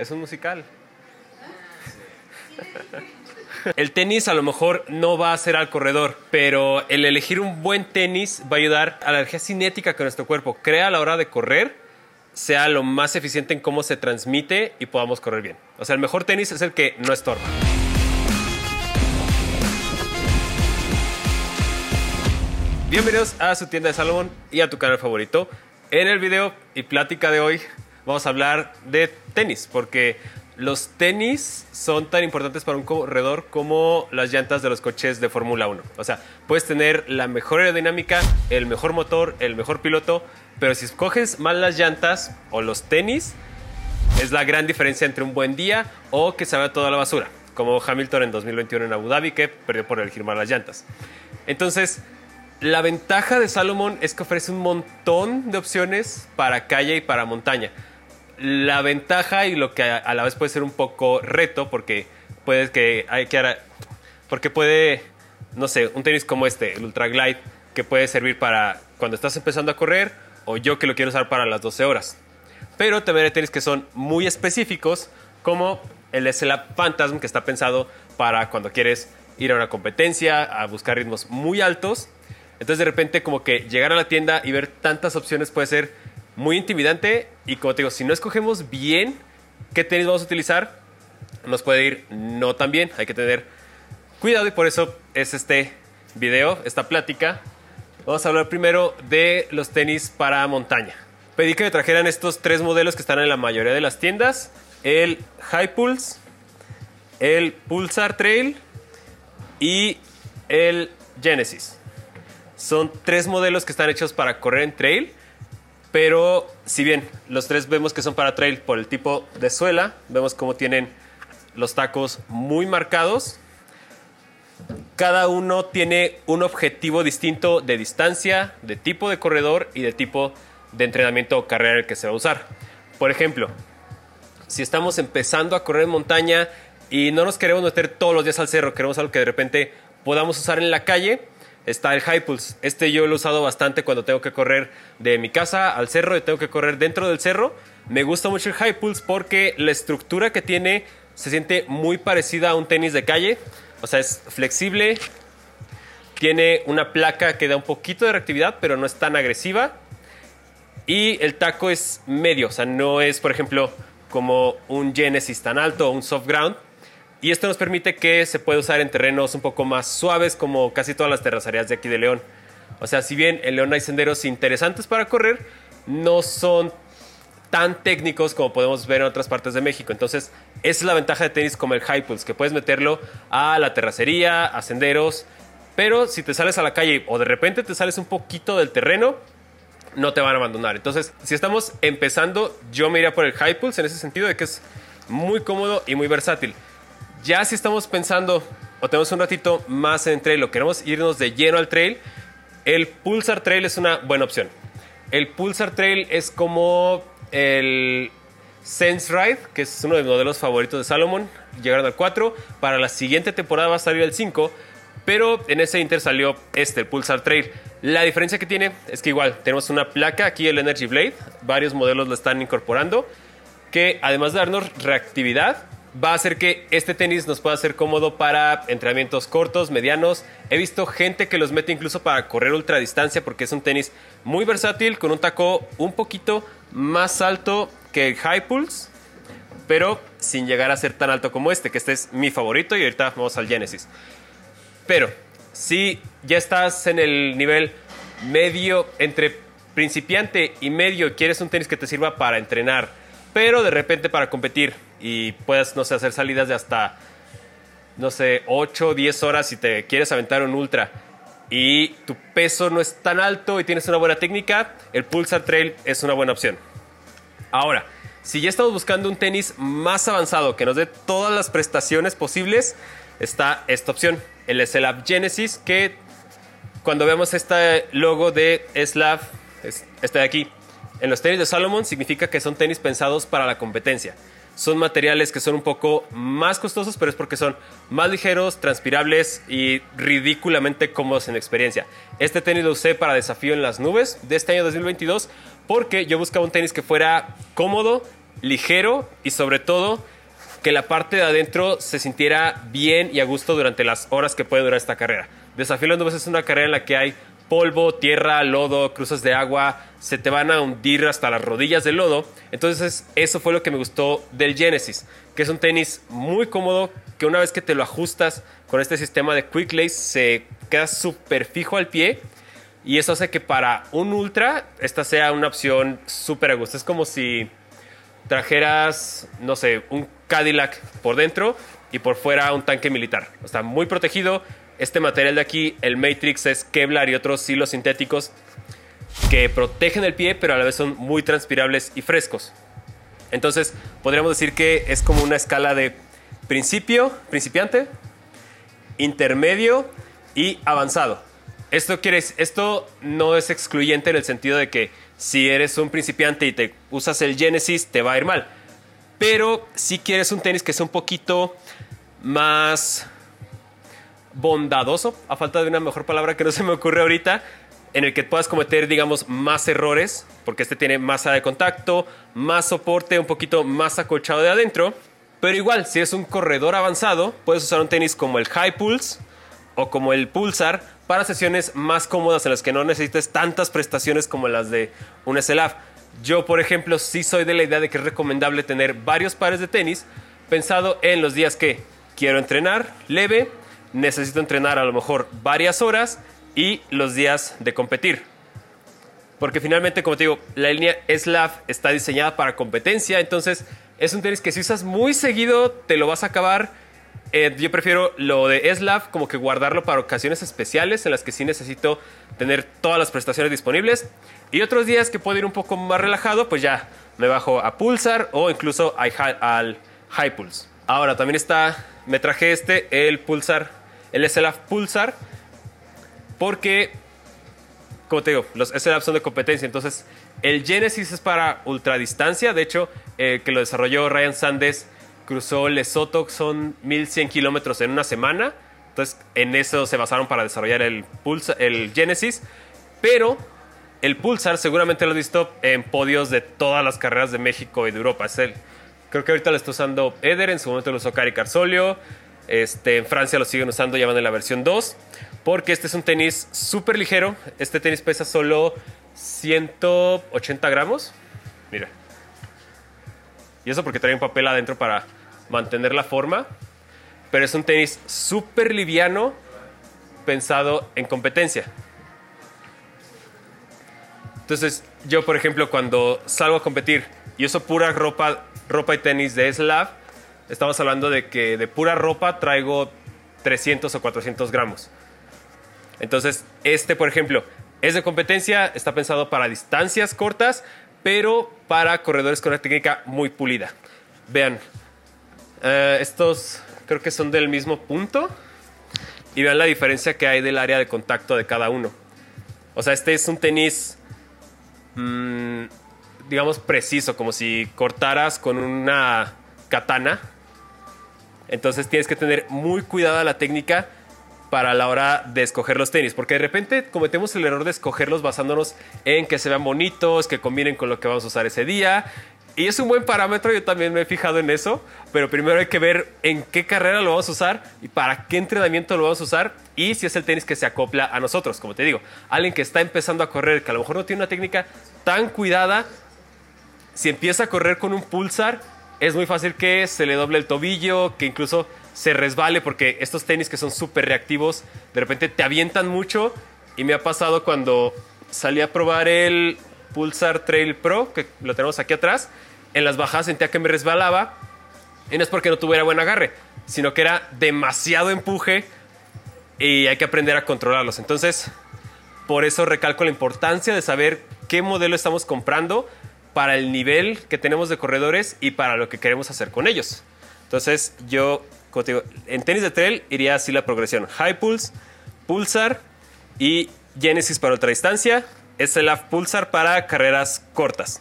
es un musical. El tenis a lo mejor no va a ser al corredor, pero el elegir un buen tenis va a ayudar a la energía cinética que nuestro cuerpo crea a la hora de correr sea lo más eficiente en cómo se transmite y podamos correr bien. O sea, el mejor tenis es el que no estorba. Bienvenidos a su tienda de Salomón y a tu canal favorito. En el video y plática de hoy vamos a hablar de tenis, porque los tenis son tan importantes para un corredor como las llantas de los coches de Fórmula 1. O sea, puedes tener la mejor aerodinámica, el mejor motor, el mejor piloto, pero si escoges mal las llantas o los tenis, es la gran diferencia entre un buen día o que se vaya toda la basura, como Hamilton en 2021 en Abu Dhabi, que perdió por elegir mal las llantas. Entonces, la ventaja de Salomon es que ofrece un montón de opciones para calle y para montaña la ventaja y lo que a, la vez puede ser un poco reto porque puede que hay que porque puede no sé un tenis como este el Ultra Glide que puede servir para cuando estás empezando a correr o yo que lo quiero usar para las 12 horas. Pero también hay tenis que son muy específicos como el SLAP Phantasm que está pensado para cuando quieres ir a una competencia a buscar ritmos muy altos. Entonces de repente como que llegar a la tienda y ver tantas opciones puede ser muy intimidante y como te digo, si no escogemos bien qué tenis vamos a utilizar, nos puede ir no tan bien. Hay que tener cuidado y por eso es este video, esta plática. Vamos a hablar primero de los tenis para montaña. Pedí que me trajeran estos tres modelos que están en la mayoría de las tiendas. El High Pulse, el Pulsar Trail y el Genesis. Son tres modelos que están hechos para correr en trail pero si bien los tres vemos que son para trail por el tipo de suela, vemos cómo tienen los tacos muy marcados. Cada uno tiene un objetivo distinto de distancia, de tipo de corredor y de tipo de entrenamiento o carrera que se va a usar. Por ejemplo, si estamos empezando a correr en montaña y no nos queremos meter todos los días al cerro, queremos algo que de repente podamos usar en la calle, está el High Pulse. Este yo lo he usado bastante cuando tengo que correr de mi casa al cerro y tengo que correr dentro del cerro. Me gusta mucho el High Pulse porque la estructura que tiene se siente muy parecida a un tenis de calle. O sea, es flexible. Tiene una placa que da un poquito de reactividad, pero no es tan agresiva. Y el taco es medio, o sea, no es, por ejemplo, como un Genesis tan alto o un soft ground, y esto nos permite que se pueda usar en terrenos un poco más suaves, como casi todas las terracerías de aquí de León. O sea, si bien en León hay senderos interesantes para correr, no son tan técnicos como podemos ver en otras partes de México. Entonces, esa es la ventaja de tenis como el High Pulse, que puedes meterlo a la terracería, a senderos, pero si te sales a la calle o de repente te sales un poquito del terreno, no te van a abandonar. Entonces, si estamos empezando, yo me iría por el High Pulse en ese sentido de que es muy cómodo y muy versátil. Ya si estamos pensando o tenemos un ratito más en trail o queremos irnos de lleno al trail, el Pulsar Trail es una buena opción. El Pulsar Trail es como el Sense Ride, que es uno de los modelos favoritos de Salomon. Llegaron al 4. Para la siguiente temporada va a salir el 5. Pero en ese Inter salió este, el Pulsar Trail. La diferencia que tiene es que igual tenemos una placa, aquí el Energy Blade. Varios modelos lo están incorporando. Que además de darnos reactividad, va a hacer que este tenis nos pueda ser cómodo para entrenamientos cortos, medianos. He visto gente que los mete incluso para correr ultradistancia porque es un tenis muy versátil con un taco un poquito más alto que el High Pulse, pero sin llegar a ser tan alto como este, que este es mi favorito y ahorita vamos al Genesis. Pero si ya estás en el nivel medio entre principiante y medio quieres un tenis que te sirva para entrenar, pero de repente para competir y puedes, no sé, hacer salidas de hasta, no sé, 8 o 10 horas si te quieres aventar un ultra y tu peso no es tan alto y tienes una buena técnica, el Pulsar Trail es una buena opción. Ahora, si ya estamos buscando un tenis más avanzado que nos dé todas las prestaciones posibles, está esta opción, el SLAB Genesis, que cuando vemos este logo de SLAB, este de aquí, en los tenis de Salomon significa que son tenis pensados para la competencia son materiales que son un poco más costosos, pero es porque son más ligeros, transpirables y ridículamente cómodos en experiencia. Este tenis lo usé para desafío en las nubes de este año 2022 porque yo buscaba un tenis que fuera cómodo ligero y sobre todo que la parte de adentro se sintiera bien y a gusto durante las horas que puede durar esta carrera. Desafío las nubes es una carrera en la que hay polvo, tierra, lodo, cruces de agua, se te van a hundir hasta las rodillas del lodo. Entonces eso fue lo que me gustó del Genesis, que es un tenis muy cómodo, que una vez que te lo ajustas con este sistema de Quick Lace se queda súper fijo al pie. Y eso hace que para un ultra esta sea una opción súper a gusto. Es como si trajeras, no sé, un Cadillac por dentro y por fuera un tanque militar. Está muy protegido. Este material de aquí, el Matrix, es Kevlar y otros hilos sintéticos que protegen el pie, pero a la vez son muy transpirables y frescos. Entonces, podríamos decir que es como una escala de principio, principiante, intermedio y avanzado. Esto, quiere, esto no es excluyente en el sentido de que si eres un principiante y te usas el Genesis, te va a ir mal. Pero si quieres un tenis que sea un poquito más bondadoso, a falta de una mejor palabra que no se me ocurre ahorita, en el que puedas cometer, digamos, más errores, porque este tiene masa de contacto, más soporte, un poquito más acolchado de adentro. Pero igual, si es un corredor avanzado, puedes usar un tenis como el High Pulse o como el Pulsar para sesiones más cómodas en las que no necesites tantas prestaciones como las de un SLAF. Yo, por ejemplo, sí soy de la idea de que es recomendable tener varios pares de tenis pensado en los días que quiero entrenar leve, necesito entrenar a lo mejor varias horas y los días de competir. Porque finalmente, como te digo, la línea SLAF está diseñada para competencia, entonces es un tenis que si usas muy seguido te lo vas a acabar. Eh, yo prefiero lo de SLAF como que guardarlo para ocasiones especiales en las que sí necesito tener todas las prestaciones disponibles. Y otros días que puedo ir un poco más relajado, pues ya me bajo a Pulsar o incluso al High Pulse. Ahora también está, me traje este, el Pulsar, el SLAF Pulsar, porque, como te digo, los SLAF son de competencia, entonces el Genesis es para ultradistancia, de hecho, eh, que lo desarrolló Ryan Sandes, cruzó Lesoto, son 1100 kilómetros en una semana, entonces en eso se basaron para desarrollar el, Pulsar, el Genesis, pero el Pulsar seguramente lo he visto en podios de todas las carreras de México y de Europa. Es el, creo que ahorita lo está usando Eder, en su momento lo usó Cari Carsolio. Este, en Francia lo siguen usando, ya van en la versión 2. Porque este es un tenis súper ligero. Este tenis pesa solo 180 gramos. Mira. Y eso porque trae un papel adentro para mantener la forma. Pero es un tenis súper liviano pensado en competencia. Entonces, yo, por ejemplo, cuando salgo a competir y uso pura ropa, ropa y tenis de Slav, estamos hablando de que de pura ropa traigo 300 o 400 gramos. Entonces, este, por ejemplo, es de competencia, está pensado para distancias cortas, pero para corredores con una técnica muy pulida. Vean, eh, estos creo que son del mismo punto y vean la diferencia que hay del área de contacto de cada uno. O sea, este es un tenis Mm, digamos, preciso, como si cortaras con una katana. Entonces tienes que tener muy cuidada la técnica para la hora de escoger los tenis, porque de repente cometemos el error de escogerlos basándonos en que se vean bonitos, que combinen con lo que vamos a usar ese día, y es un buen parámetro, yo también me he fijado en eso, pero primero hay que ver en qué carrera lo vamos a usar y para qué entrenamiento lo vamos a usar y si es el tenis que se acopla a nosotros, como te digo. Alguien que está empezando a correr, que a lo mejor no tiene una técnica tan cuidada, si empieza a correr con un pulsar, es muy fácil que se le doble el tobillo, que incluso se resbale, porque estos tenis que son súper reactivos, de repente te avientan mucho y me ha pasado cuando salí a probar el Pulsar Trail Pro, que lo tenemos aquí atrás, en las bajadas sentía que me resbalaba. Y no es porque no tuviera buen agarre, sino que era demasiado empuje y hay que aprender a controlarlos. Entonces, por eso recalco la importancia de saber qué modelo estamos comprando para el nivel que tenemos de corredores y para lo que queremos hacer con ellos. Entonces, yo, en tenis de trail iría así la progresión: High Pulse, Pulsar y Genesis para ultradistancia, es el Pulsar para carreras cortas.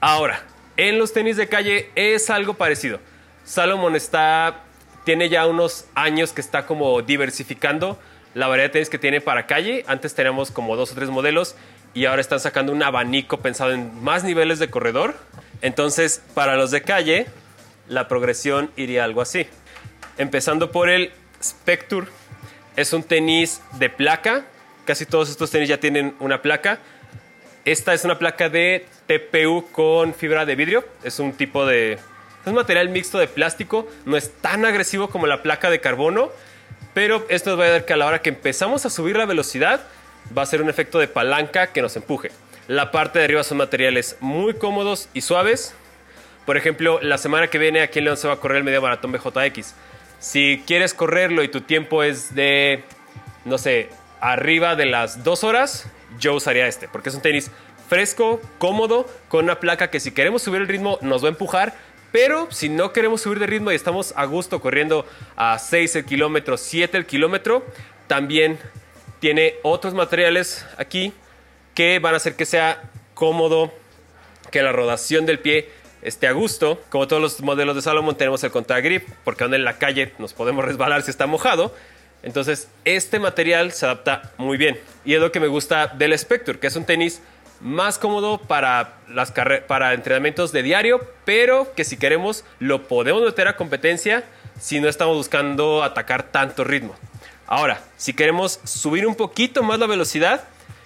Ahora, en los tenis de calle es algo parecido. Salomon está, tiene ya unos años que está como diversificando la variedad de tenis que tiene para calle. Antes teníamos como dos o tres modelos y ahora están sacando un abanico pensado en más niveles de corredor. Entonces, para los de calle, la progresión iría algo así. Empezando por el Spectre, es un tenis de placa. Casi todos estos tenis ya tienen una placa. Esta es una placa de TPU con fibra de vidrio. Es un tipo de... Es un material mixto de plástico. No es tan agresivo como la placa de carbono. Pero esto nos va a dar que a la hora que empezamos a subir la velocidad, va a ser un efecto de palanca que nos empuje. La parte de arriba son materiales muy cómodos y suaves. Por ejemplo, la semana que viene aquí en León se va a correr el medio maratón BJX. Si quieres correrlo y tu tiempo es de, no sé, arriba de las dos horas, yo usaría este, porque es un tenis fresco, cómodo, con una placa que si queremos subir el ritmo nos va a empujar, pero si no queremos subir de ritmo y estamos a gusto corriendo a 6 el kilómetro, 7 el kilómetro, también tiene otros materiales aquí que van a hacer que sea cómodo, que la rodación del pie esté a gusto. Como todos los modelos de Salomon tenemos el contra grip, porque en la calle nos podemos resbalar si está mojado. Entonces, este material se adapta muy bien. Y es lo que me gusta del Spectre, que es un tenis más cómodo para, las para entrenamientos de diario, pero que si queremos lo podemos meter a competencia si no estamos buscando atacar tanto ritmo. Ahora, si queremos subir un poquito más la velocidad,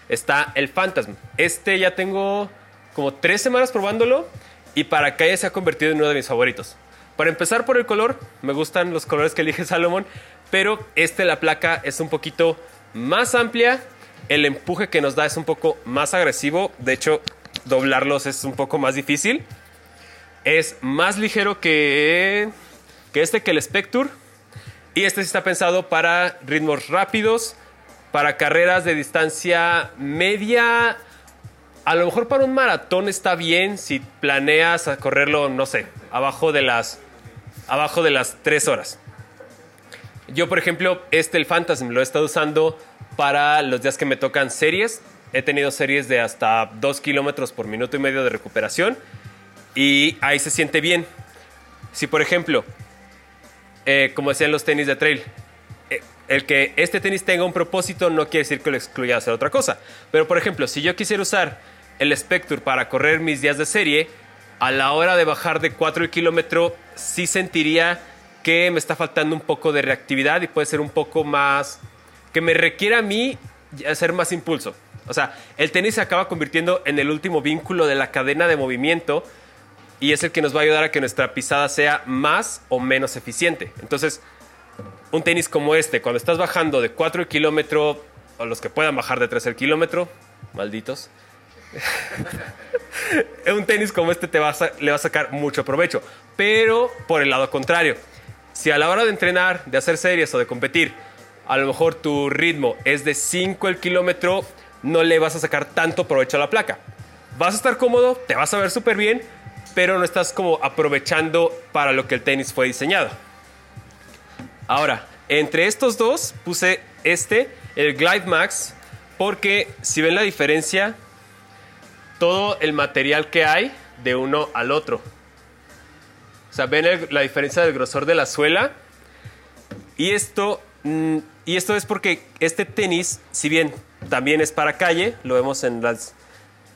está el Phantasm. Este ya tengo como tres semanas probándolo y para que se ha convertido en uno de mis favoritos. Para empezar por el color, me gustan los colores que elige Salomon, pero este la placa es un poquito más amplia, el empuje que nos da es un poco más agresivo, de hecho doblarlos es un poco más difícil. Es más ligero que, que este, que el Spectre, y este está pensado para ritmos rápidos, para carreras de distancia media. A lo mejor para un maratón está bien si planeas correrlo, no sé, abajo de las, abajo de las 3 horas. Yo, por ejemplo, este, el Phantasm, lo he estado usando para los días que me tocan series. He tenido series de hasta 2 kilómetros por minuto y medio de recuperación. Y ahí se siente bien. Si, por ejemplo, eh, como decían los tenis de trail, eh, el que este tenis tenga un propósito no quiere decir que lo excluya hacer otra cosa. Pero por ejemplo, si yo quisiera usar el Spectre para correr mis días de serie, a la hora de bajar de 4 el kilómetro, sí sentiría que me está faltando un poco de reactividad y puede ser un poco más. que me requiera a mí hacer más impulso. O sea, el tenis se acaba convirtiendo en el último vínculo de la cadena de movimiento y es el que nos va a ayudar a que nuestra pisada sea más o menos eficiente. Entonces, un tenis como este, cuando estás bajando de 4 el kilómetro, o los que puedan bajar de 3 el kilómetro, malditos, un tenis como este te le va a sacar mucho provecho. Pero por el lado contrario, si a la hora de entrenar, de hacer series o de competir, a lo mejor tu ritmo es de 5 el kilómetro, no le vas a sacar tanto provecho a la placa. Vas a estar cómodo, te vas a ver súper bien, pero no estás como aprovechando para lo que el tenis fue diseñado. Ahora, entre estos dos puse este, el Glide Max, porque si ven la diferencia, todo el material que hay de uno al otro. O sea, ven la diferencia del grosor de la suela. Y esto, mm, y esto es porque este tenis, si bien también es para calle, lo vemos en las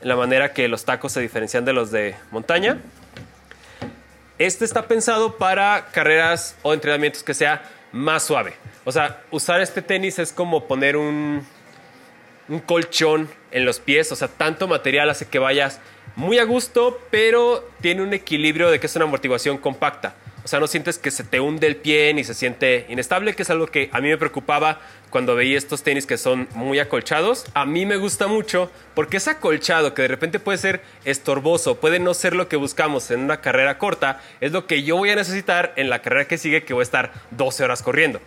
la manera que los tacos se diferencian de los de montaña. Este está pensado para carreras o entrenamientos que sea más suave. O sea, usar este tenis es como poner un, un colchón en los pies. O sea, tanto material hace que vayas muy a gusto, pero tiene un equilibrio de que es una amortiguación compacta. O sea, no sientes que se te hunde el pie ni se siente inestable, que es algo que a mí me preocupaba cuando veía estos tenis que son muy acolchados. A mí me gusta mucho porque es acolchado, que de repente puede ser estorboso, puede no ser lo que buscamos en una carrera corta, es lo que yo voy a necesitar en la carrera que sigue, que voy a estar 12 horas corriendo.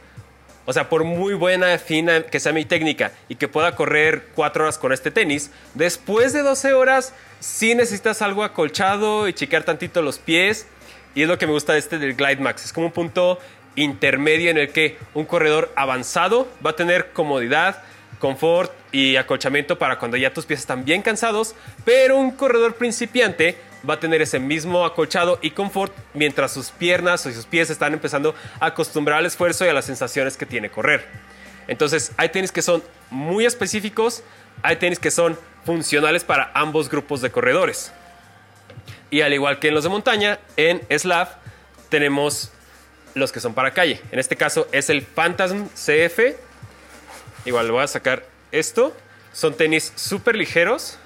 O sea, por muy buena, fina que sea mi técnica y que pueda correr 4 horas con este tenis, después de 12 horas sí necesitas algo acolchado y chequear tantito los pies y es lo que me gusta de este del Glide Max. Es como un punto intermedio en el que un corredor avanzado va a tener comodidad, confort y acolchamiento para cuando ya tus pies están bien cansados, pero un corredor principiante va a tener ese mismo acolchado y confort mientras sus piernas y sus pies están empezando a acostumbrar al esfuerzo y a las sensaciones que tiene correr. Entonces, hay tenis que son muy específicos, hay tenis que son funcionales para ambos grupos de corredores. Y al igual que en los de montaña, en Slav tenemos los que son para calle. En este caso es el Phantasm CF. Igual voy a sacar esto. Son tenis súper ligeros.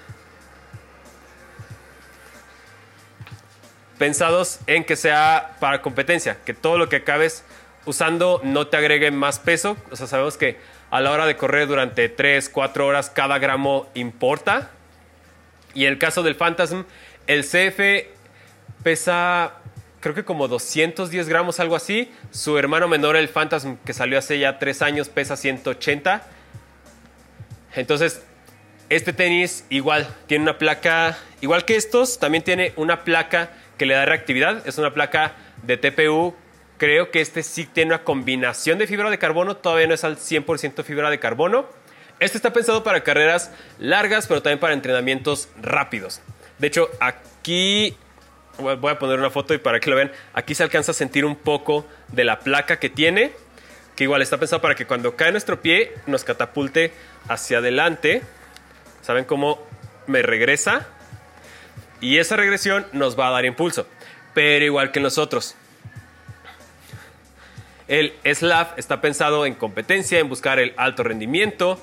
Pensados en que sea para competencia. Que todo lo que acabes usando no te agregue más peso. O sea, sabemos que a la hora de correr durante 3, 4 horas cada gramo importa. Y en el caso del Phantasm, el CF pesa creo que como 210 gramos, algo así. Su hermano menor, el Phantasm, que salió hace ya 3 años, pesa 180. Entonces, este tenis igual tiene una placa, igual que estos, también tiene una placa que le da reactividad. Es una placa de TPU Creo que este sí tiene una combinación de fibra de carbono, todavía no es al 100% fibra de carbono. Este está pensado para carreras largas, pero también para entrenamientos rápidos. De hecho, aquí voy a poner una foto y para que lo vean, aquí se alcanza a sentir un poco de la placa que tiene, que igual está pensado para que cuando cae nuestro pie nos catapulte hacia adelante. ¿Saben cómo me regresa? Y esa regresión nos va a dar impulso, pero igual que nosotros. El SLAF está pensado en competencia, en buscar el alto rendimiento,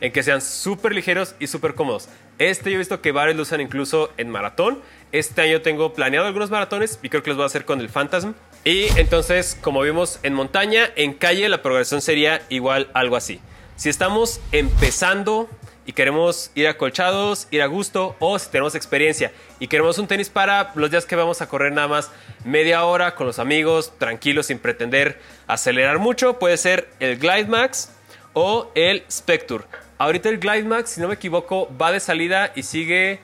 en que sean súper ligeros y súper cómodos. Este yo he visto que varios lo usan incluso en maratón. Este año tengo planeado algunos maratones y creo que los voy a hacer con el Phantasm. Y entonces, como vimos en montaña, en calle la progresión sería igual algo así. Si estamos empezando y queremos ir acolchados, ir a gusto, o si tenemos experiencia y queremos un tenis para los días que vamos a correr nada más media hora con los amigos, tranquilos, sin pretender acelerar mucho, puede ser el Glide Max o el Spectre. Ahorita el Glide Max, si no me equivoco, va de salida y sigue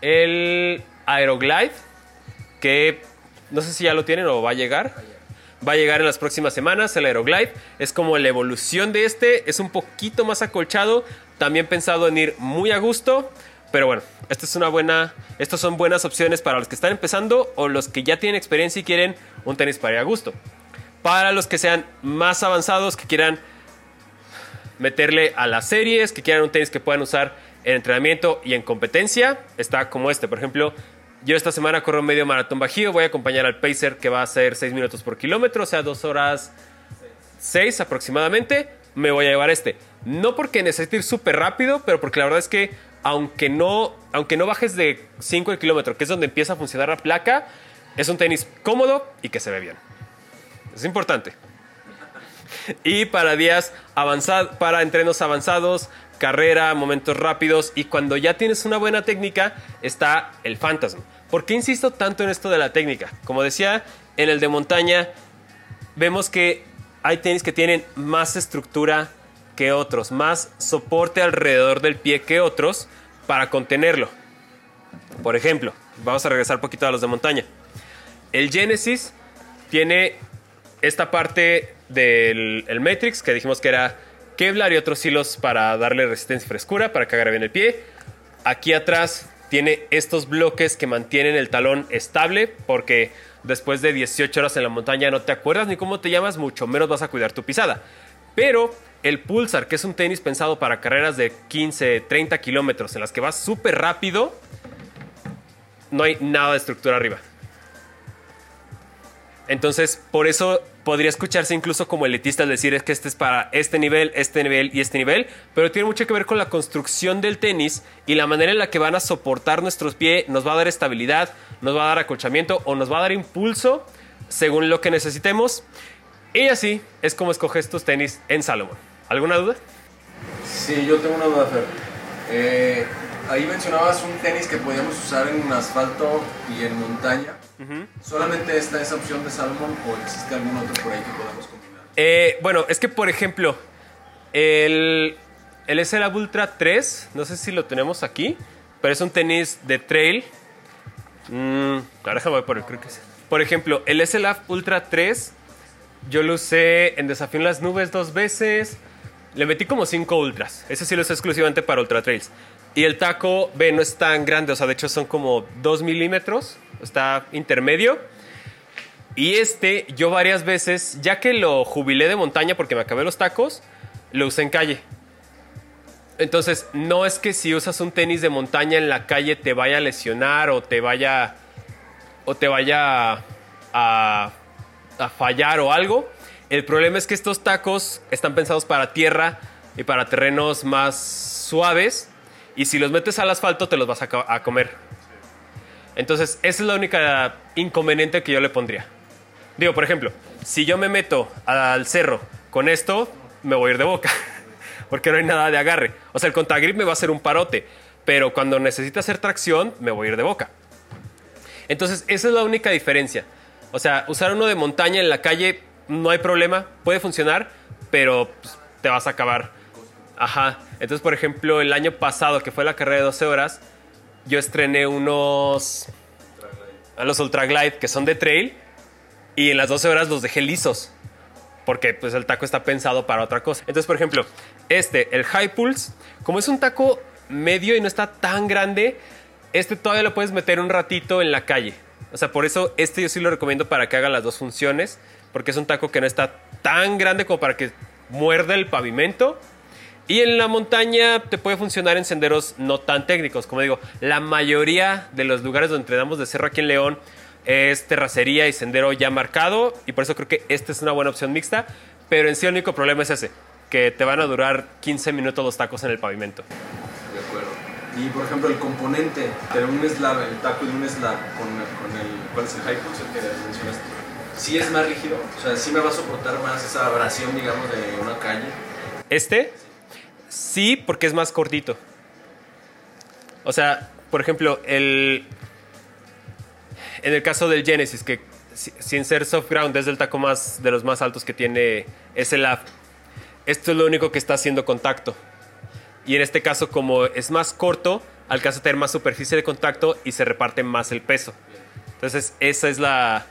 el Aeroglide, que no sé si ya lo tienen o va a llegar. Va a llegar en las próximas semanas el Aeroglide. Es como la evolución de este. Es un poquito más acolchado. También pensado en ir muy a gusto. Pero bueno, esta es una buena, estas son buenas opciones para los que están empezando o los que ya tienen experiencia y quieren un tenis para ir a gusto. Para los que sean más avanzados, que quieran meterle a las series, que quieran un tenis que puedan usar en entrenamiento y en competencia, está como este. Por ejemplo, yo esta semana corro medio maratón bajío, voy a acompañar al Pacer que va a ser 6 minutos por kilómetro, o sea, 2 horas 6 aproximadamente. Me voy a llevar este. No porque necesite ir súper rápido, pero porque la verdad es que aunque no, aunque no bajes de 5 el kilómetro, que es donde empieza a funcionar la placa, es un tenis cómodo y que se ve bien. Es importante. Y para días avanzados, para entrenos avanzados, carrera, momentos rápidos y cuando ya tienes una buena técnica está el Phantasm. ¿Por qué insisto tanto en esto de la técnica? Como decía, en el de montaña vemos que hay tenis que tienen más estructura que otros, más soporte alrededor del pie que otros para contenerlo. Por ejemplo, vamos a regresar un poquito a los de montaña. El Genesis tiene esta parte del el Matrix que dijimos que era Kevlar y otros hilos para darle resistencia y frescura para que agarre bien el pie. Aquí atrás tiene estos bloques que mantienen el talón estable porque después de 18 horas en la montaña no te acuerdas ni cómo te llamas, mucho menos vas a cuidar tu pisada. Pero el Pulsar, que es un tenis pensado para carreras de 15, 30 kilómetros en las que vas súper rápido, no hay nada de estructura arriba. Entonces, por eso podría escucharse incluso como elitista al decir es que este es para este nivel, este nivel y este nivel, pero tiene mucho que ver con la construcción del tenis y la manera en la que van a soportar nuestros pies, nos va a dar estabilidad, nos va a dar acolchamiento o nos va a dar impulso según lo que necesitemos. Y así es como escoges tus tenis en Salomon. ¿Alguna duda? Sí, yo tengo una duda, Fer. Eh, ahí mencionabas un tenis que podíamos usar en asfalto y en montaña. ¿Solamente está esa opción de Salomon o existe algún otro por ahí que podamos combinar? Eh, bueno, es que por ejemplo, el, el SLA Ultra 3, no sé si lo tenemos aquí, pero es un tenis de trail. Mm, ahora déjame por creo que es. Por ejemplo, el SLA Ultra 3, yo lo usé en Desafío en las Nubes dos veces. Le metí como 5 ultras. Ese sí lo usé exclusivamente para ultra trails. Y el taco, ve, no es tan grande. O sea, de hecho son como 2 milímetros. Está intermedio. Y este, yo varias veces, ya que lo jubilé de montaña porque me acabé los tacos, lo usé en calle. Entonces, no es que si usas un tenis de montaña en la calle te vaya a lesionar o te vaya o te vaya a, fallar o algo. El problema es que estos tacos están pensados para tierra y para terrenos más suaves y si los metes al asfalto te los vas a comer. Entonces, esa es la única inconveniente que yo le pondría. Digo, por ejemplo, si yo me meto al cerro con esto, me voy a ir de boca. Porque no hay nada de agarre. O sea, el contagrip me va a hacer un parote. Pero cuando necesita hacer tracción, me voy a ir de boca. Entonces, esa es la única diferencia. O sea, usar uno de montaña en la calle no hay problema, puede funcionar, pero pues, te vas a acabar. Ajá. Entonces, por ejemplo, el año pasado, que fue la carrera de 12 horas, yo estrené unos. a los Ultra Glide, que son de trail, y en las 12 horas los dejé lisos. Porque pues el taco está pensado para otra cosa. Entonces, por ejemplo, este, el High Pulse, como es un taco medio y no está tan grande, este todavía lo puedes meter un ratito en la calle. O sea, por eso este yo sí lo recomiendo para que haga las dos funciones, porque es un taco que no está tan grande como para que muerda el pavimento. Y en la montaña te puede funcionar en senderos no tan técnicos. Como digo, la mayoría de los lugares donde entrenamos de cerro aquí en León es terracería y sendero ya marcado. Y por eso creo que esta es una buena opción mixta. Pero en sí el único problema es ese, que te van a durar 15 minutos los tacos en el pavimento. De acuerdo. Y por ejemplo, el componente, tener un slab, el taco de un slab con, con el. ¿Cuál es el high el que mencionaste? Sí es más rígido, o sea, sí me va a soportar más esa abrasión, digamos, de una calle. Este, sí, porque es más cortito. O sea, por ejemplo, el. En el caso del Genesis, que si- sin ser soft ground es el taco más de los más altos que tiene SLAF. Esto es lo único que está haciendo contacto. Y en este caso, como es más corto, alcanza a tener más superficie de contacto y se reparte más el peso. Entonces, esa es la,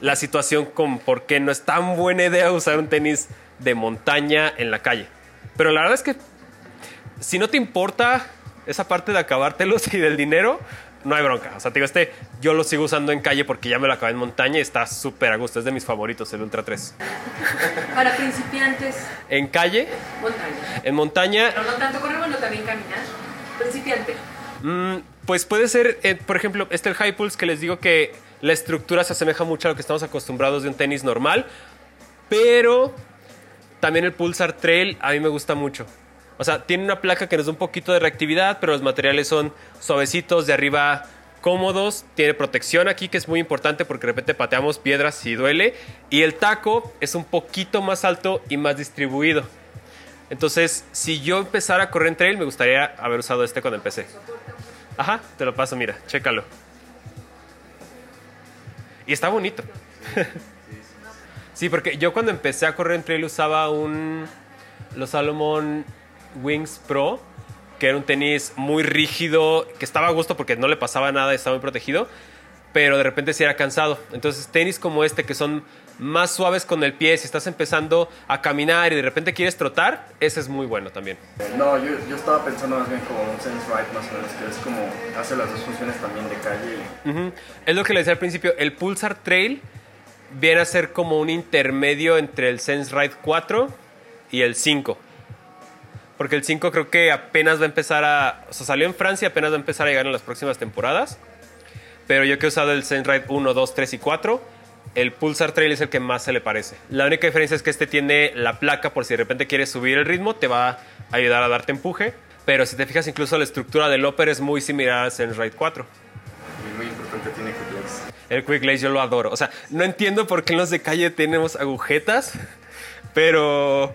la situación con por qué no es tan buena idea usar un tenis de montaña en la calle. Pero la verdad es que si no te importa esa parte de acabártelos y del dinero, no hay bronca. O sea, te digo, este yo lo sigo usando en calle porque ya me lo acabé en montaña y está súper a gusto. Es de mis favoritos, el Ultra 3. Para principiantes, En calle, montaña. en montaña, Pero no tanto correr, bueno, también caminar. Principiante. Mm, pues puede ser, eh, por ejemplo, este el High Pulse que les digo que la estructura se asemeja mucho a lo que estamos acostumbrados de un tenis normal, pero también el Pulsar Trail a mí me gusta mucho. O sea, tiene una placa que nos da un poquito de reactividad, pero los materiales son suavecitos, de arriba cómodos, tiene protección aquí que es muy importante porque de repente pateamos piedras y duele, y el taco es un poquito más alto y más distribuido. Entonces, si yo empezara a correr en trail, me gustaría haber usado este cuando empecé. Ajá, te lo paso, mira, chécalo. Y está bonito. Sí, porque yo cuando empecé a correr en trail usaba un los Salomon Wings Pro, que era un tenis muy rígido, que estaba a gusto porque no le pasaba nada, estaba muy protegido, pero de repente sí era cansado. Entonces, tenis como este que son más suaves con el pie, si estás empezando a caminar y de repente quieres trotar, ese es muy bueno también. No, yo, yo estaba pensando más bien como un Sense Ride más o menos, que es como hace las dos funciones también de calle. Es lo que le decía al principio, el Pulsar Trail viene a ser como un intermedio entre el Sense Ride 4 y el 5. Porque el 5 creo que apenas va a empezar a... O sea, salió en Francia, apenas va a empezar a llegar en las próximas temporadas. Pero yo que he usado el Sense Ride 1, 2, 3 y 4, el Pulsar Trail es el que más se le parece. La única diferencia es que este tiene la placa por si de repente quieres subir el ritmo, te va a ayudar a darte empuje. Pero si te fijas, incluso la estructura del Upper es muy similar al Sense Ride 4. El Quick Lace yo lo adoro. O sea, no entiendo por qué en los de calle tenemos agujetas, pero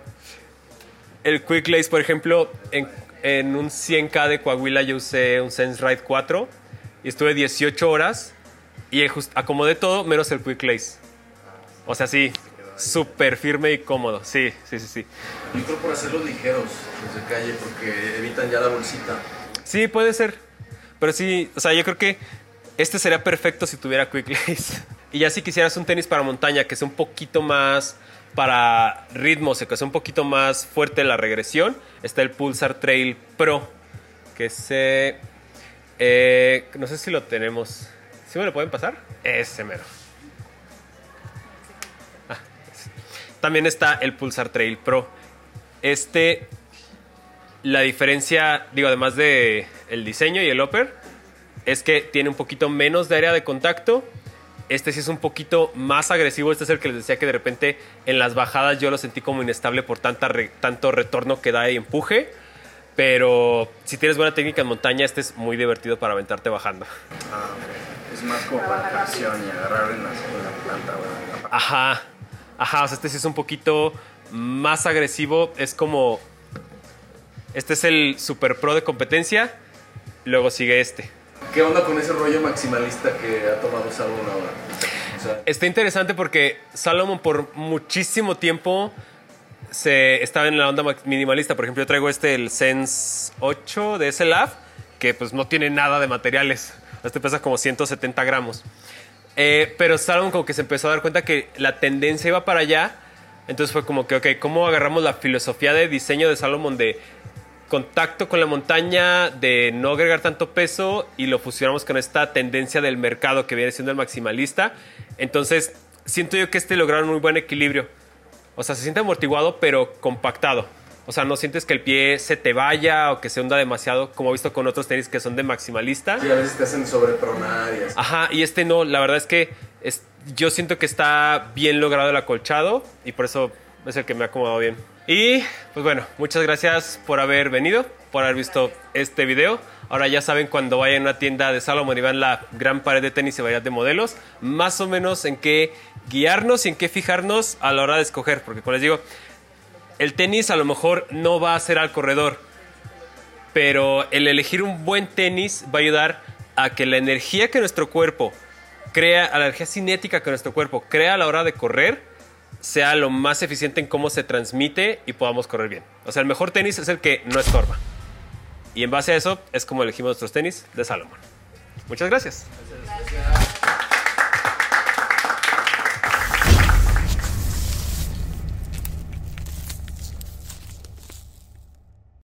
el Quick Lace, por ejemplo, en, en un 100K de Coahuila yo usé un Sense Ride 4 y estuve 18 horas y just- acomodé todo menos el Quick Lace. O sea, sí, súper firme y cómodo. Sí, sí, sí, sí. Yo creo por hacerlos ligeros, los de calle, porque evitan ya la bolsita. Sí, puede ser. Pero sí, o sea, yo creo que este sería perfecto si tuviera Quick Lace. Y ya si quisieras un tenis para montaña que sea un poquito más para ritmo, o que sea un poquito más fuerte la regresión, está el Pulsar Trail Pro, que se... eh, no sé si lo tenemos. ¿Sí me lo pueden pasar? Ese mero. Ah. También está el Pulsar Trail Pro. Este La diferencia, digo, además de el diseño y el upper, es que tiene un poquito menos de área de contacto. Este sí es un poquito más agresivo. Este es el que les decía que de repente en las bajadas yo lo sentí como inestable por tanta re- tanto retorno que da y empuje. Pero si tienes buena técnica en montaña, este es muy divertido para aventarte bajando. Ah, ok. Es más como para tracción y agarrar en la, planta o en la pa- Ajá, ajá, o sea, este sí es un poquito más agresivo. Es como. Este es el super pro de competencia. Luego sigue este. ¿Qué onda con ese rollo maximalista que ha tomado Salomon ahora? Está interesante porque Salomon por muchísimo tiempo se estaba en la onda minimalista. Por ejemplo, yo traigo este, el Sense 8 de SLAF, que pues no tiene nada de materiales. Este pesa como 170 gramos. Eh, pero Salomon como que se empezó a dar cuenta que la tendencia iba para allá. Entonces fue como que, ok, ¿cómo agarramos la filosofía de diseño de Salomon de contacto con la montaña, de no agregar tanto peso y lo fusionamos con esta tendencia del mercado que viene siendo el maximalista? Entonces, siento yo que este lograron un muy buen equilibrio. O sea, se siente amortiguado, pero compactado. O sea, no sientes que el pie se te vaya o que se hunda demasiado, como he visto con otros tenis que son de maximalista. y a veces te hacen sobrepronar y así. Ajá, y este no, la verdad es que es- yo siento que está bien logrado el acolchado y por eso es el que me ha acomodado bien. Y pues bueno, muchas gracias por haber venido, por haber visto este video. Ahora ya saben cuando vayan a una tienda de Salomon y vean la gran pared de tenis y variedad de modelos, más o menos en qué guiarnos y en qué fijarnos a la hora de escoger, porque como les digo, el tenis a lo mejor no va a ser al corredor, pero el elegir un buen tenis va a ayudar a que la energía que nuestro cuerpo crea, a la energía cinética que nuestro cuerpo crea a la hora de correr, sea lo más eficiente en cómo se transmite y podamos correr bien. O sea, el mejor tenis es el que no estorba. Y en base a eso es como elegimos nuestros tenis de Salomon. Muchas gracias. Gracias.